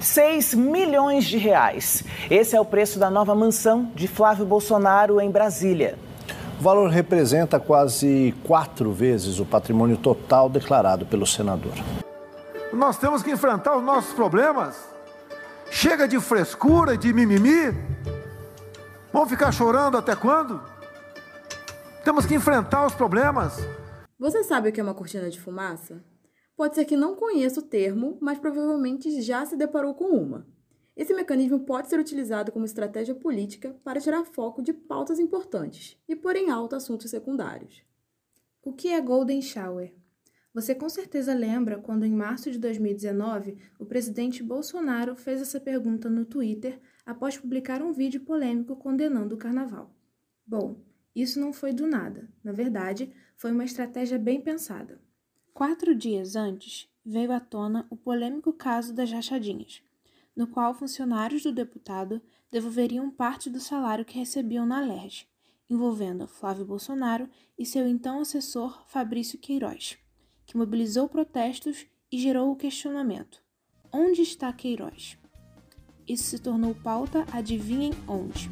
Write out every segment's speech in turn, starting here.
6 milhões de reais. Esse é o preço da nova mansão de Flávio Bolsonaro em Brasília. O valor representa quase quatro vezes o patrimônio total declarado pelo senador. Nós temos que enfrentar os nossos problemas. Chega de frescura, de mimimi. Vamos ficar chorando até quando? Temos que enfrentar os problemas. Você sabe o que é uma cortina de fumaça? Pode ser que não conheça o termo, mas provavelmente já se deparou com uma. Esse mecanismo pode ser utilizado como estratégia política para tirar foco de pautas importantes e pôr em alta assuntos secundários. O que é Golden Shower? Você com certeza lembra quando, em março de 2019, o presidente Bolsonaro fez essa pergunta no Twitter após publicar um vídeo polêmico condenando o carnaval. Bom, isso não foi do nada. Na verdade, foi uma estratégia bem pensada. Quatro dias antes, veio à tona o polêmico caso das rachadinhas no qual funcionários do deputado devolveriam parte do salário que recebiam na LERJ, envolvendo Flávio Bolsonaro e seu então assessor Fabrício Queiroz, que mobilizou protestos e gerou o questionamento: onde está Queiroz? Isso se tornou pauta, adivinhem onde?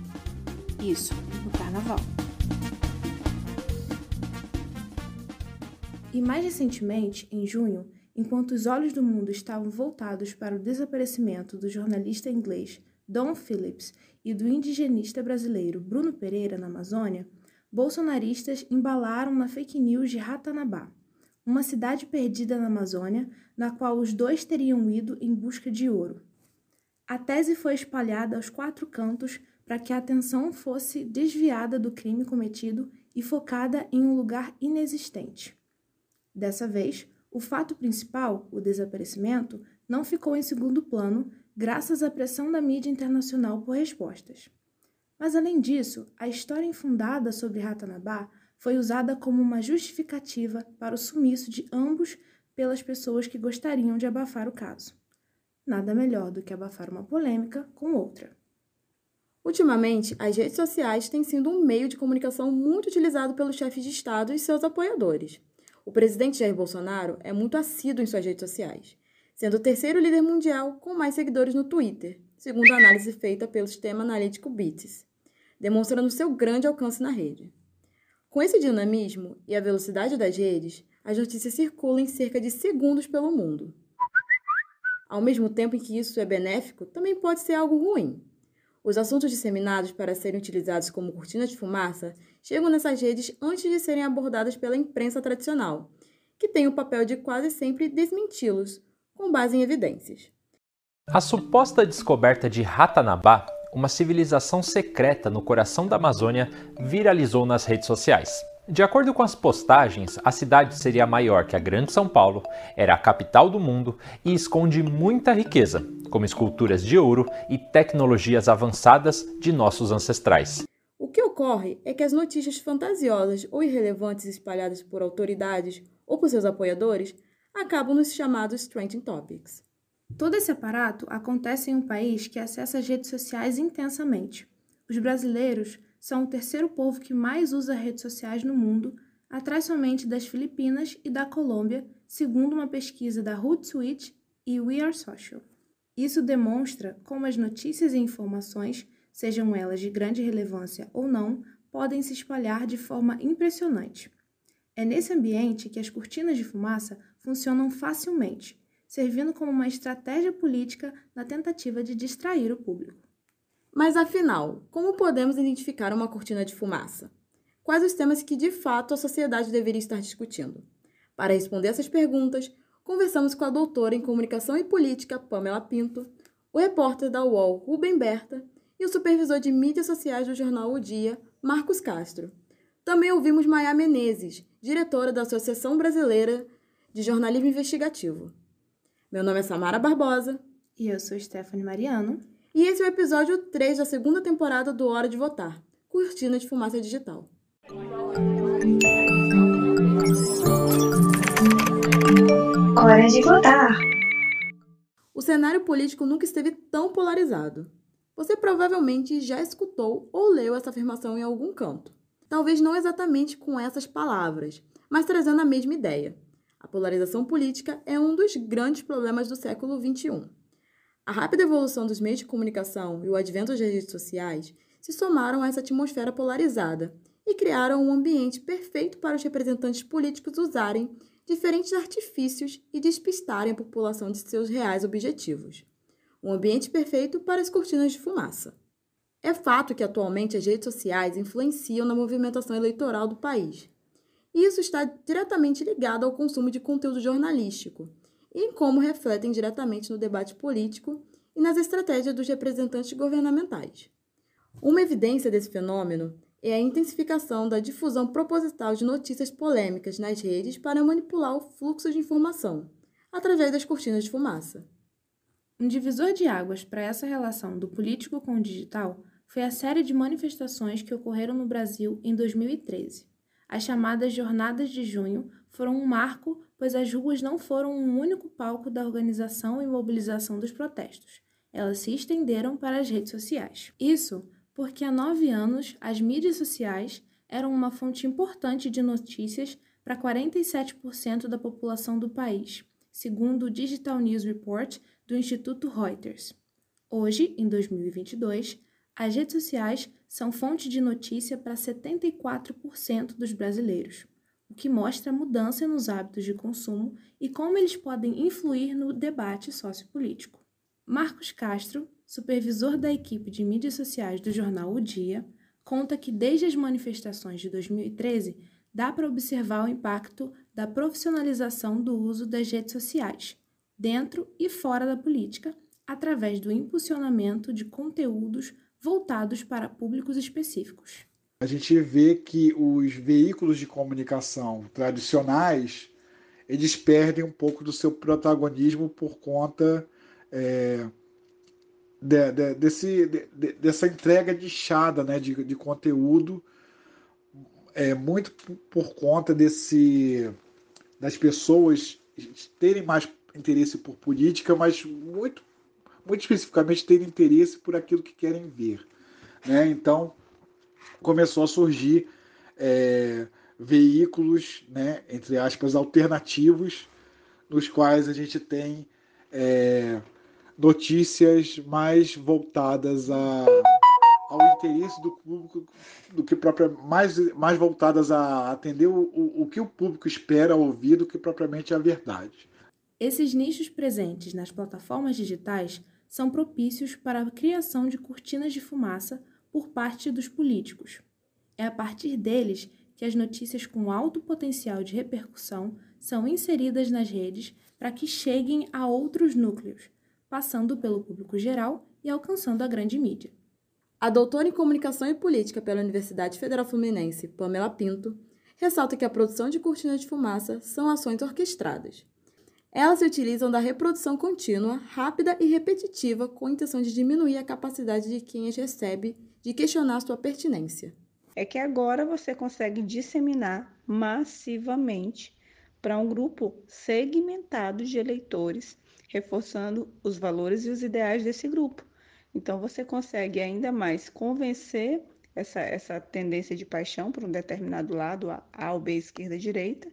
Isso, no carnaval. E mais recentemente, em junho, Enquanto os olhos do mundo estavam voltados para o desaparecimento do jornalista inglês Don Phillips e do indigenista brasileiro Bruno Pereira na Amazônia, bolsonaristas embalaram na fake news de Ratanabá, uma cidade perdida na Amazônia, na qual os dois teriam ido em busca de ouro. A tese foi espalhada aos quatro cantos para que a atenção fosse desviada do crime cometido e focada em um lugar inexistente. Dessa vez, o fato principal, o desaparecimento, não ficou em segundo plano graças à pressão da mídia internacional por respostas. Mas, além disso, a história infundada sobre Ratanabá foi usada como uma justificativa para o sumiço de ambos pelas pessoas que gostariam de abafar o caso. Nada melhor do que abafar uma polêmica com outra. Ultimamente, as redes sociais têm sido um meio de comunicação muito utilizado pelos chefes de Estado e seus apoiadores. O presidente Jair Bolsonaro é muito assíduo em suas redes sociais, sendo o terceiro líder mundial com mais seguidores no Twitter, segundo a análise feita pelo sistema analítico BITS, demonstrando seu grande alcance na rede. Com esse dinamismo e a velocidade das redes, as notícias circulam em cerca de segundos pelo mundo. Ao mesmo tempo em que isso é benéfico, também pode ser algo ruim. Os assuntos disseminados para serem utilizados como cortina de fumaça chegam nessas redes antes de serem abordadas pela imprensa tradicional, que tem o papel de quase sempre desmenti-los, com base em evidências. A suposta descoberta de Ratanabá, uma civilização secreta no coração da Amazônia, viralizou nas redes sociais. De acordo com as postagens, a cidade seria maior que a Grande São Paulo, era a capital do mundo e esconde muita riqueza, como esculturas de ouro e tecnologias avançadas de nossos ancestrais. O que ocorre é que as notícias fantasiosas ou irrelevantes espalhadas por autoridades ou por seus apoiadores acabam nos chamados trending topics. Todo esse aparato acontece em um país que acessa as redes sociais intensamente. Os brasileiros são o terceiro povo que mais usa redes sociais no mundo, atrás somente das Filipinas e da Colômbia, segundo uma pesquisa da Hootsuite e We Are Social. Isso demonstra como as notícias e informações sejam elas de grande relevância ou não, podem se espalhar de forma impressionante. É nesse ambiente que as cortinas de fumaça funcionam facilmente, servindo como uma estratégia política na tentativa de distrair o público. Mas afinal, como podemos identificar uma cortina de fumaça? Quais os temas que de fato a sociedade deveria estar discutindo? Para responder essas perguntas, conversamos com a doutora em Comunicação e Política, Pamela Pinto, o repórter da UOL, Rubem Berta, e o supervisor de mídias sociais do jornal O Dia, Marcos Castro. Também ouvimos Maia Menezes, diretora da Associação Brasileira de Jornalismo Investigativo. Meu nome é Samara Barbosa. E eu sou Stephanie Mariano. E esse é o episódio 3 da segunda temporada do Hora de Votar Cortina de Fumaça Digital. Hora de votar. O cenário político nunca esteve tão polarizado. Você provavelmente já escutou ou leu essa afirmação em algum canto. Talvez não exatamente com essas palavras, mas trazendo a mesma ideia. A polarização política é um dos grandes problemas do século XXI. A rápida evolução dos meios de comunicação e o advento das redes sociais se somaram a essa atmosfera polarizada e criaram um ambiente perfeito para os representantes políticos usarem diferentes artifícios e despistarem a população de seus reais objetivos. Um ambiente perfeito para as cortinas de fumaça. É fato que atualmente as redes sociais influenciam na movimentação eleitoral do país. E isso está diretamente ligado ao consumo de conteúdo jornalístico e em como refletem diretamente no debate político e nas estratégias dos representantes governamentais. Uma evidência desse fenômeno é a intensificação da difusão proposital de notícias polêmicas nas redes para manipular o fluxo de informação, através das cortinas de fumaça. Um divisor de águas para essa relação do político com o digital foi a série de manifestações que ocorreram no Brasil em 2013. As chamadas Jornadas de Junho foram um marco, pois as ruas não foram um único palco da organização e mobilização dos protestos. Elas se estenderam para as redes sociais. Isso porque há nove anos as mídias sociais eram uma fonte importante de notícias para 47% da população do país, segundo o Digital News Report do Instituto Reuters. Hoje, em 2022, as redes sociais são fonte de notícia para 74% dos brasileiros, que mostra a mudança nos hábitos de consumo e como eles podem influir no debate sociopolítico. Marcos Castro, supervisor da equipe de mídias sociais do jornal O Dia, conta que desde as manifestações de 2013 dá para observar o impacto da profissionalização do uso das redes sociais, dentro e fora da política, através do impulsionamento de conteúdos voltados para públicos específicos. A gente vê que os veículos de comunicação tradicionais eles perdem um pouco do seu protagonismo por conta é, de, de, desse, de, dessa entrega de chada né, de, de conteúdo, é, muito por conta desse das pessoas terem mais interesse por política, mas muito muito especificamente ter interesse por aquilo que querem ver. Né? Então, começou a surgir é, veículos, né, entre aspas, alternativos, nos quais a gente tem é, notícias mais voltadas a, ao interesse do público, do que própria, mais, mais voltadas a atender o, o, o que o público espera ouvir do que propriamente a verdade. Esses nichos presentes nas plataformas digitais são propícios para a criação de cortinas de fumaça por parte dos políticos. É a partir deles que as notícias com alto potencial de repercussão são inseridas nas redes para que cheguem a outros núcleos, passando pelo público geral e alcançando a grande mídia. A doutora em Comunicação e Política pela Universidade Federal Fluminense, Pamela Pinto, ressalta que a produção de cortinas de fumaça são ações orquestradas, elas se utilizam da reprodução contínua, rápida e repetitiva com a intenção de diminuir a capacidade de quem as recebe de questionar sua pertinência. É que agora você consegue disseminar massivamente para um grupo segmentado de eleitores, reforçando os valores e os ideais desse grupo. Então você consegue ainda mais convencer essa, essa tendência de paixão por um determinado lado, A, A ou B, esquerda, direita,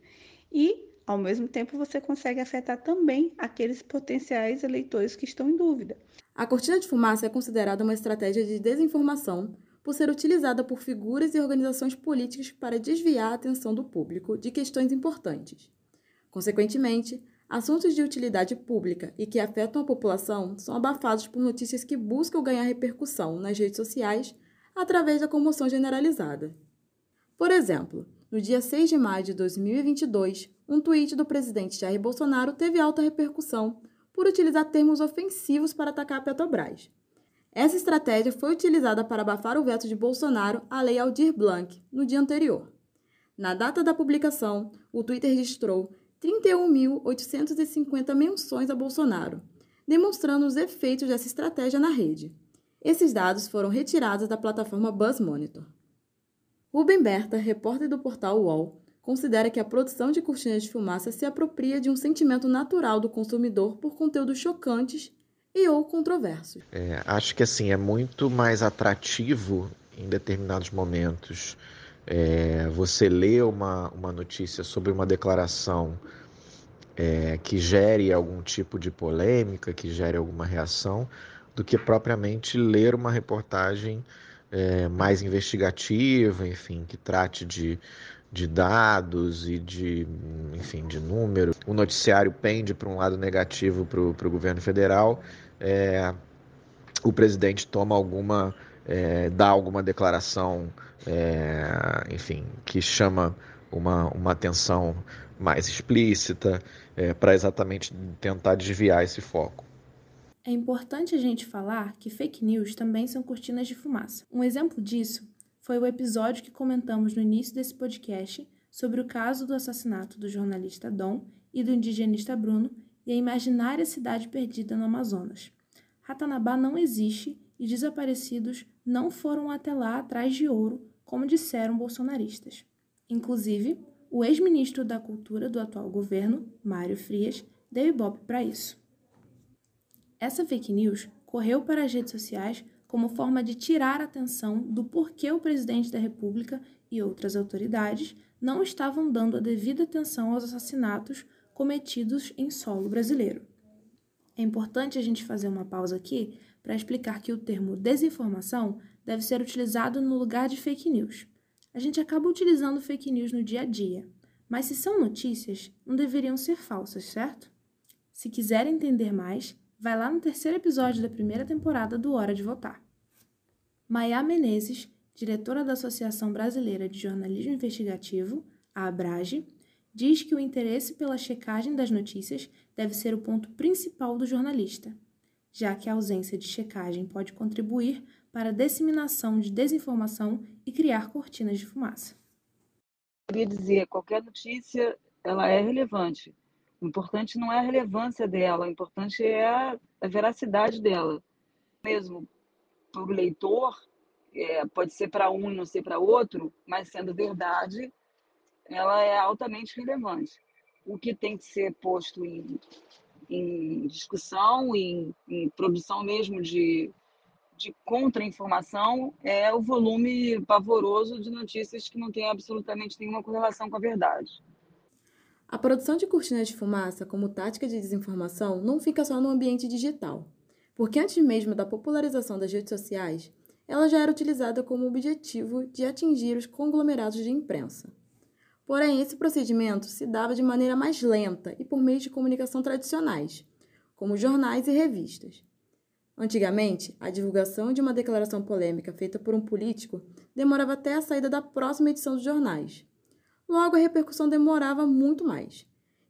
e ao mesmo tempo, você consegue afetar também aqueles potenciais eleitores que estão em dúvida. A cortina de fumaça é considerada uma estratégia de desinformação por ser utilizada por figuras e organizações políticas para desviar a atenção do público de questões importantes. Consequentemente, assuntos de utilidade pública e que afetam a população são abafados por notícias que buscam ganhar repercussão nas redes sociais através da comoção generalizada. Por exemplo, no dia 6 de maio de 2022, um tweet do presidente Jair Bolsonaro teve alta repercussão por utilizar termos ofensivos para atacar a Petrobras. Essa estratégia foi utilizada para abafar o veto de Bolsonaro à Lei Aldir Blanc no dia anterior. Na data da publicação, o Twitter registrou 31.850 menções a Bolsonaro, demonstrando os efeitos dessa estratégia na rede. Esses dados foram retirados da plataforma Buzz Monitor. Rubem Berta, repórter do portal UOL, considera que a produção de cortinas de fumaça se apropria de um sentimento natural do consumidor por conteúdos chocantes e ou controversos. É, acho que assim é muito mais atrativo em determinados momentos é, você lê uma, uma notícia sobre uma declaração é, que gere algum tipo de polêmica, que gere alguma reação, do que propriamente ler uma reportagem é, mais investigativa, enfim, que trate de, de dados e de, enfim, de números. O noticiário pende para um lado negativo para o governo federal. É, o presidente toma alguma, é, dá alguma declaração, é, enfim, que chama uma, uma atenção mais explícita é, para exatamente tentar desviar esse foco. É importante a gente falar que fake news também são cortinas de fumaça. Um exemplo disso foi o episódio que comentamos no início desse podcast sobre o caso do assassinato do jornalista Dom e do indigenista Bruno e a imaginária cidade perdida no Amazonas. Ratanabá não existe e desaparecidos não foram até lá atrás de ouro, como disseram bolsonaristas. Inclusive, o ex-ministro da Cultura do atual governo, Mário Frias, deu ibope para isso. Essa fake news correu para as redes sociais como forma de tirar a atenção do porquê o presidente da República e outras autoridades não estavam dando a devida atenção aos assassinatos cometidos em solo brasileiro. É importante a gente fazer uma pausa aqui para explicar que o termo desinformação deve ser utilizado no lugar de fake news. A gente acaba utilizando fake news no dia a dia, mas se são notícias, não deveriam ser falsas, certo? Se quiser entender mais, vai lá no terceiro episódio da primeira temporada do Hora de Votar. Maia Menezes, diretora da Associação Brasileira de Jornalismo Investigativo, a ABRAGE, diz que o interesse pela checagem das notícias deve ser o ponto principal do jornalista, já que a ausência de checagem pode contribuir para a disseminação de desinformação e criar cortinas de fumaça. Eu queria dizer, qualquer notícia, ela é relevante. O importante não é a relevância dela, o importante é a veracidade dela. Mesmo para o leitor, é, pode ser para um e não ser para outro, mas sendo verdade, ela é altamente relevante. O que tem que ser posto em, em discussão, em, em produção mesmo de de contra-informação é o volume pavoroso de notícias que não tem absolutamente nenhuma correlação com a verdade. A produção de cortinas de fumaça como tática de desinformação não fica só no ambiente digital, porque antes mesmo da popularização das redes sociais, ela já era utilizada como objetivo de atingir os conglomerados de imprensa. Porém, esse procedimento se dava de maneira mais lenta e por meio de comunicação tradicionais, como jornais e revistas. Antigamente, a divulgação de uma declaração polêmica feita por um político demorava até a saída da próxima edição dos jornais. Logo, a repercussão demorava muito mais,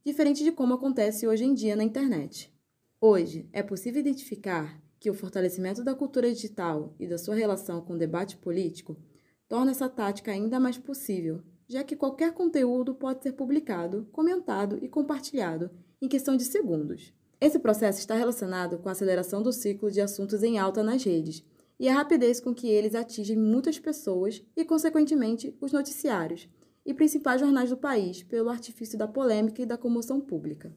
diferente de como acontece hoje em dia na internet. Hoje, é possível identificar que o fortalecimento da cultura digital e da sua relação com o debate político torna essa tática ainda mais possível, já que qualquer conteúdo pode ser publicado, comentado e compartilhado em questão de segundos. Esse processo está relacionado com a aceleração do ciclo de assuntos em alta nas redes e a rapidez com que eles atingem muitas pessoas e, consequentemente, os noticiários e principais jornais do país pelo artifício da polêmica e da comoção pública.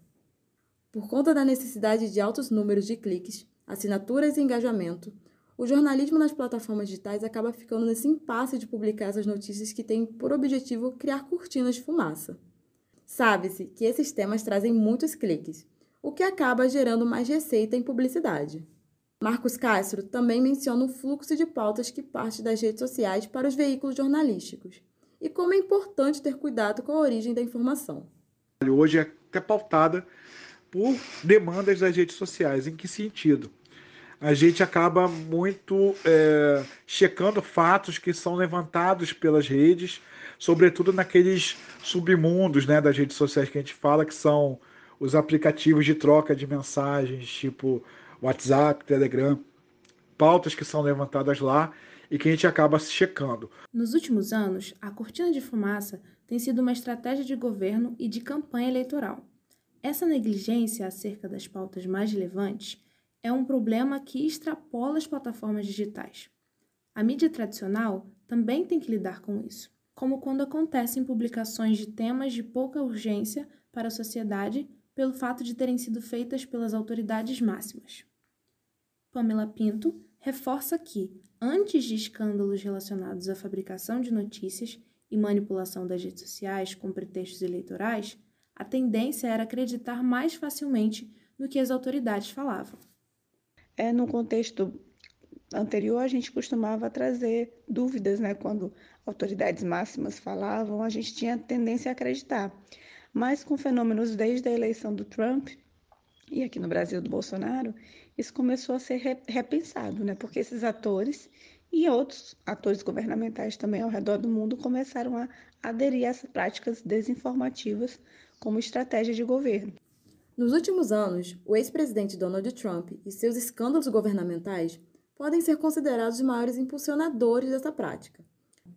Por conta da necessidade de altos números de cliques, assinaturas e engajamento, o jornalismo nas plataformas digitais acaba ficando nesse impasse de publicar essas notícias que têm por objetivo criar cortinas de fumaça. Sabe-se que esses temas trazem muitos cliques o que acaba gerando mais receita em publicidade. Marcos Castro também menciona o fluxo de pautas que parte das redes sociais para os veículos jornalísticos e como é importante ter cuidado com a origem da informação. Hoje é até pautada por demandas das redes sociais. Em que sentido? A gente acaba muito é, checando fatos que são levantados pelas redes, sobretudo naqueles submundos né, das redes sociais que a gente fala, que são os aplicativos de troca de mensagens, tipo WhatsApp, Telegram, pautas que são levantadas lá e que a gente acaba checando. Nos últimos anos, a cortina de fumaça tem sido uma estratégia de governo e de campanha eleitoral. Essa negligência acerca das pautas mais relevantes é um problema que extrapola as plataformas digitais. A mídia tradicional também tem que lidar com isso, como quando acontecem publicações de temas de pouca urgência para a sociedade pelo fato de terem sido feitas pelas autoridades máximas. Pamela Pinto reforça que, antes de escândalos relacionados à fabricação de notícias e manipulação das redes sociais com pretextos eleitorais, a tendência era acreditar mais facilmente no que as autoridades falavam. É, no contexto anterior, a gente costumava trazer dúvidas, né? Quando autoridades máximas falavam, a gente tinha tendência a acreditar. Mas com fenômenos desde a eleição do Trump e aqui no Brasil do Bolsonaro, isso começou a ser repensado, né? Porque esses atores e outros atores governamentais também ao redor do mundo começaram a aderir a essas práticas desinformativas como estratégia de governo. Nos últimos anos, o ex-presidente Donald Trump e seus escândalos governamentais podem ser considerados os maiores impulsionadores dessa prática.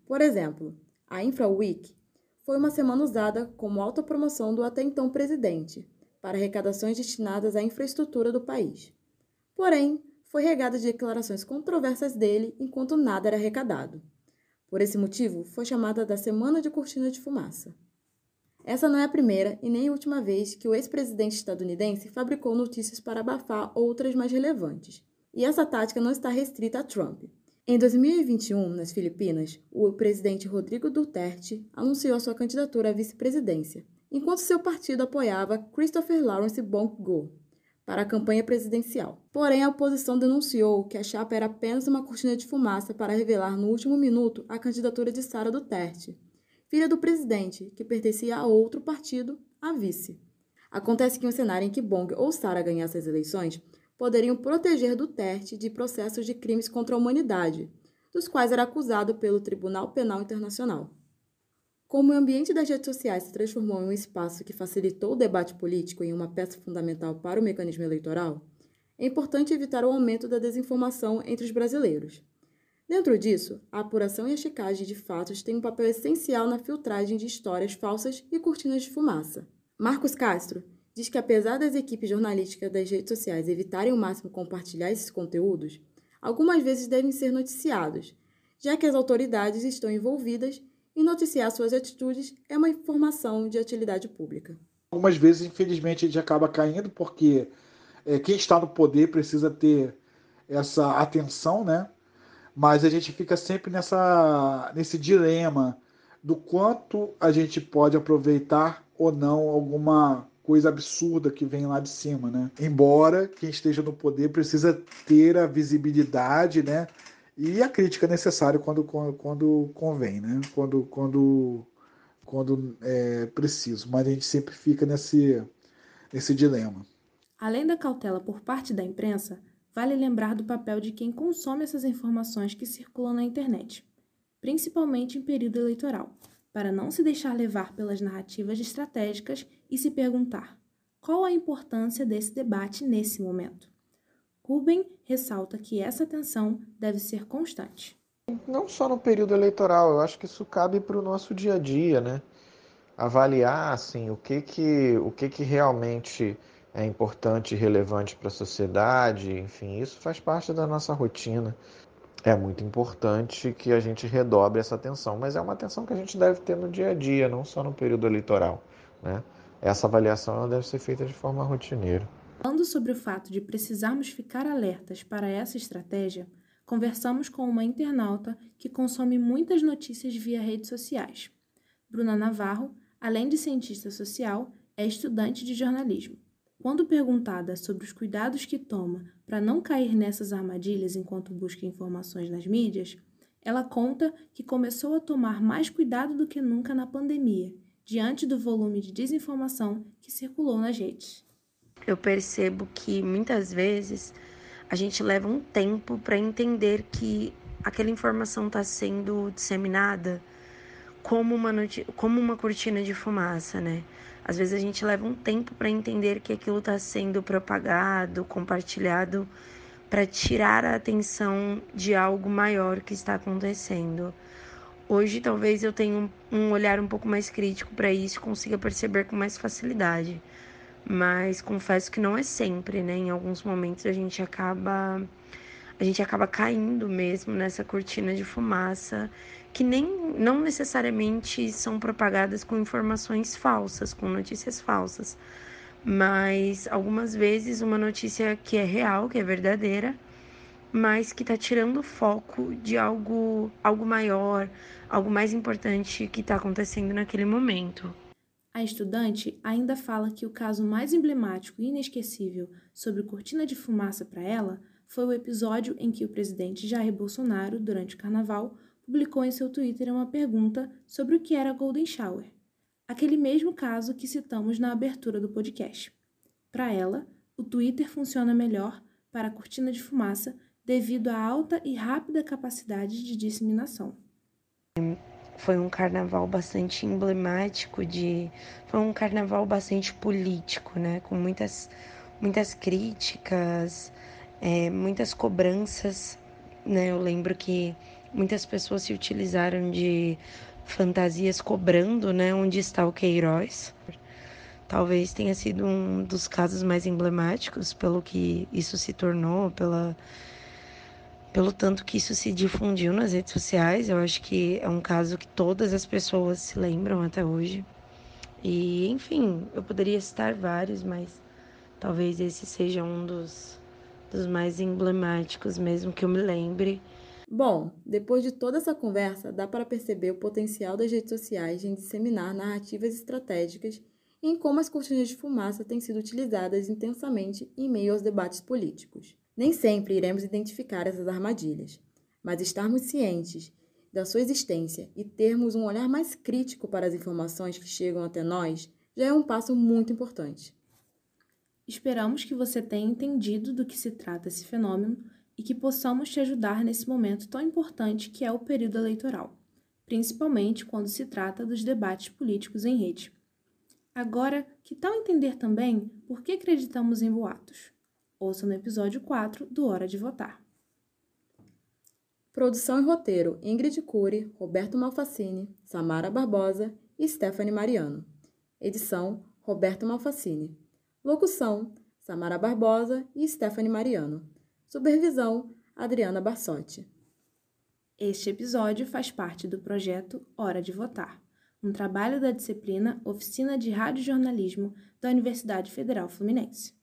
Por exemplo, a InfraWeek foi uma semana usada como autopromoção do até então presidente para arrecadações destinadas à infraestrutura do país. Porém, foi regada de declarações controversas dele enquanto nada era arrecadado. Por esse motivo, foi chamada da Semana de Cortina de Fumaça. Essa não é a primeira e nem a última vez que o ex-presidente estadunidense fabricou notícias para abafar outras mais relevantes. E essa tática não está restrita a Trump. Em 2021, nas Filipinas, o presidente Rodrigo Duterte anunciou sua candidatura à vice-presidência, enquanto seu partido apoiava Christopher Lawrence Bongo para a campanha presidencial. Porém, a oposição denunciou que a chapa era apenas uma cortina de fumaça para revelar no último minuto a candidatura de Sara Duterte, filha do presidente, que pertencia a outro partido, a vice. Acontece que um cenário em que Bong ou Sara ganhassem as eleições, poderiam proteger Duterte de processos de crimes contra a humanidade, dos quais era acusado pelo Tribunal Penal Internacional. Como o ambiente das redes sociais se transformou em um espaço que facilitou o debate político em uma peça fundamental para o mecanismo eleitoral, é importante evitar o aumento da desinformação entre os brasileiros. Dentro disso, a apuração e a checagem de fatos têm um papel essencial na filtragem de histórias falsas e cortinas de fumaça. Marcos Castro, diz que apesar das equipes jornalísticas das redes sociais evitarem ao máximo compartilhar esses conteúdos, algumas vezes devem ser noticiados, já que as autoridades estão envolvidas e noticiar suas atitudes é uma informação de utilidade pública. Algumas vezes, infelizmente, a gente acaba caindo porque é, quem está no poder precisa ter essa atenção, né? Mas a gente fica sempre nessa, nesse dilema do quanto a gente pode aproveitar ou não alguma coisa absurda que vem lá de cima, né? Embora quem esteja no poder precisa ter a visibilidade, né? E a crítica necessária quando, quando, quando convém, né? Quando, quando, quando é preciso. Mas a gente sempre fica nesse, nesse dilema. Além da cautela por parte da imprensa, vale lembrar do papel de quem consome essas informações que circulam na internet, principalmente em período eleitoral para não se deixar levar pelas narrativas estratégicas e se perguntar: qual a importância desse debate nesse momento? Ruben ressalta que essa atenção deve ser constante. Não só no período eleitoral, eu acho que isso cabe para o nosso dia a dia, né? Avaliar assim, o que, que, o que, que realmente é importante e relevante para a sociedade, enfim, isso faz parte da nossa rotina é muito importante que a gente redobre essa atenção, mas é uma atenção que a gente deve ter no dia a dia, não só no período eleitoral. Né? Essa avaliação ela deve ser feita de forma rotineira. Falando sobre o fato de precisarmos ficar alertas para essa estratégia, conversamos com uma internauta que consome muitas notícias via redes sociais. Bruna Navarro, além de cientista social, é estudante de jornalismo. Quando perguntada sobre os cuidados que toma para não cair nessas armadilhas enquanto busca informações nas mídias, ela conta que começou a tomar mais cuidado do que nunca na pandemia, diante do volume de desinformação que circulou nas redes. Eu percebo que muitas vezes a gente leva um tempo para entender que aquela informação está sendo disseminada como uma, como uma cortina de fumaça, né? Às vezes a gente leva um tempo para entender que aquilo está sendo propagado, compartilhado, para tirar a atenção de algo maior que está acontecendo. Hoje talvez eu tenha um olhar um pouco mais crítico para isso e consiga perceber com mais facilidade. Mas confesso que não é sempre, né? Em alguns momentos a gente acaba a gente acaba caindo mesmo nessa cortina de fumaça que nem não necessariamente são propagadas com informações falsas, com notícias falsas, mas algumas vezes uma notícia que é real, que é verdadeira, mas que está tirando o foco de algo, algo maior, algo mais importante que está acontecendo naquele momento. A estudante ainda fala que o caso mais emblemático e inesquecível sobre cortina de fumaça para ela foi o episódio em que o presidente Jair Bolsonaro, durante o carnaval, publicou em seu Twitter uma pergunta sobre o que era Golden Shower, aquele mesmo caso que citamos na abertura do podcast. Para ela, o Twitter funciona melhor para a cortina de fumaça devido à alta e rápida capacidade de disseminação. Foi um carnaval bastante emblemático de, foi um carnaval bastante político, né, com muitas muitas críticas, é, muitas cobranças, né? Eu lembro que muitas pessoas se utilizaram de fantasias cobrando, né? Onde está o Queiroz? Talvez tenha sido um dos casos mais emblemáticos pelo que isso se tornou, pela pelo tanto que isso se difundiu nas redes sociais. Eu acho que é um caso que todas as pessoas se lembram até hoje. E, enfim, eu poderia citar vários, mas talvez esse seja um dos dos mais emblemáticos mesmo que eu me lembre. Bom, depois de toda essa conversa, dá para perceber o potencial das redes sociais em disseminar narrativas estratégicas e em como as cortinas de fumaça têm sido utilizadas intensamente em meio aos debates políticos. Nem sempre iremos identificar essas armadilhas, mas estarmos cientes da sua existência e termos um olhar mais crítico para as informações que chegam até nós já é um passo muito importante. Esperamos que você tenha entendido do que se trata esse fenômeno e que possamos te ajudar nesse momento tão importante que é o período eleitoral, principalmente quando se trata dos debates políticos em rede. Agora, que tal entender também por que acreditamos em boatos? Ouça no episódio 4 do Hora de Votar. Produção e roteiro: Ingrid Cury, Roberto Malfacini, Samara Barbosa e Stephanie Mariano. Edição: Roberto Malfacini. Locução: Samara Barbosa e Stephanie Mariano. Supervisão: Adriana Barsotti. Este episódio faz parte do projeto Hora de Votar, um trabalho da disciplina Oficina de Rádio Jornalismo da Universidade Federal Fluminense.